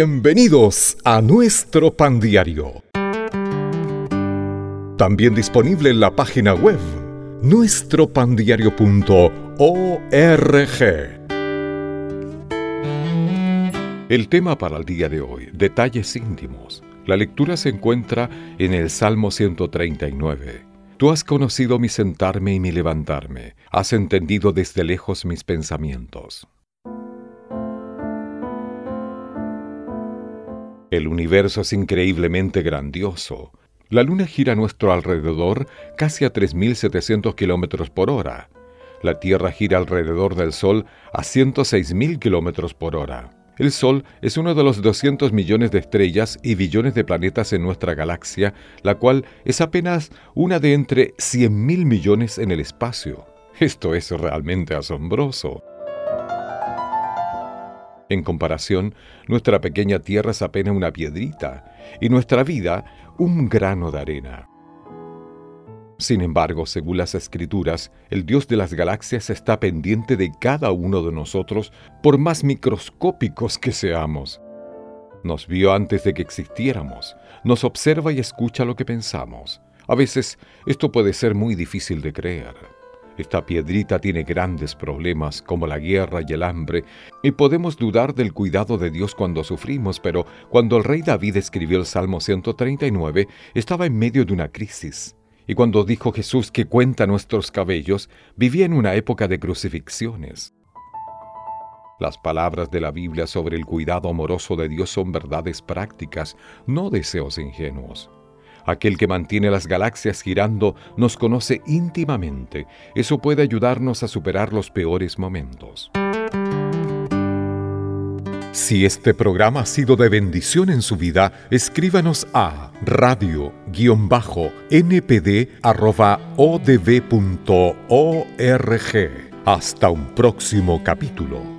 Bienvenidos a nuestro pan diario. También disponible en la página web nuestropandiario.org. El tema para el día de hoy, detalles íntimos. La lectura se encuentra en el Salmo 139. Tú has conocido mi sentarme y mi levantarme, has entendido desde lejos mis pensamientos. El universo es increíblemente grandioso. La Luna gira a nuestro alrededor casi a 3.700 kilómetros por hora. La Tierra gira alrededor del Sol a 106.000 kilómetros por hora. El Sol es uno de los 200 millones de estrellas y billones de planetas en nuestra galaxia, la cual es apenas una de entre 100.000 millones en el espacio. Esto es realmente asombroso. En comparación, nuestra pequeña Tierra es apenas una piedrita y nuestra vida un grano de arena. Sin embargo, según las escrituras, el Dios de las galaxias está pendiente de cada uno de nosotros por más microscópicos que seamos. Nos vio antes de que existiéramos, nos observa y escucha lo que pensamos. A veces esto puede ser muy difícil de creer. Esta piedrita tiene grandes problemas como la guerra y el hambre, y podemos dudar del cuidado de Dios cuando sufrimos, pero cuando el rey David escribió el Salmo 139, estaba en medio de una crisis. Y cuando dijo Jesús que cuenta nuestros cabellos, vivía en una época de crucifixiones. Las palabras de la Biblia sobre el cuidado amoroso de Dios son verdades prácticas, no deseos ingenuos. Aquel que mantiene las galaxias girando nos conoce íntimamente. Eso puede ayudarnos a superar los peores momentos. Si este programa ha sido de bendición en su vida, escríbanos a radio-npd.odb.org. Hasta un próximo capítulo.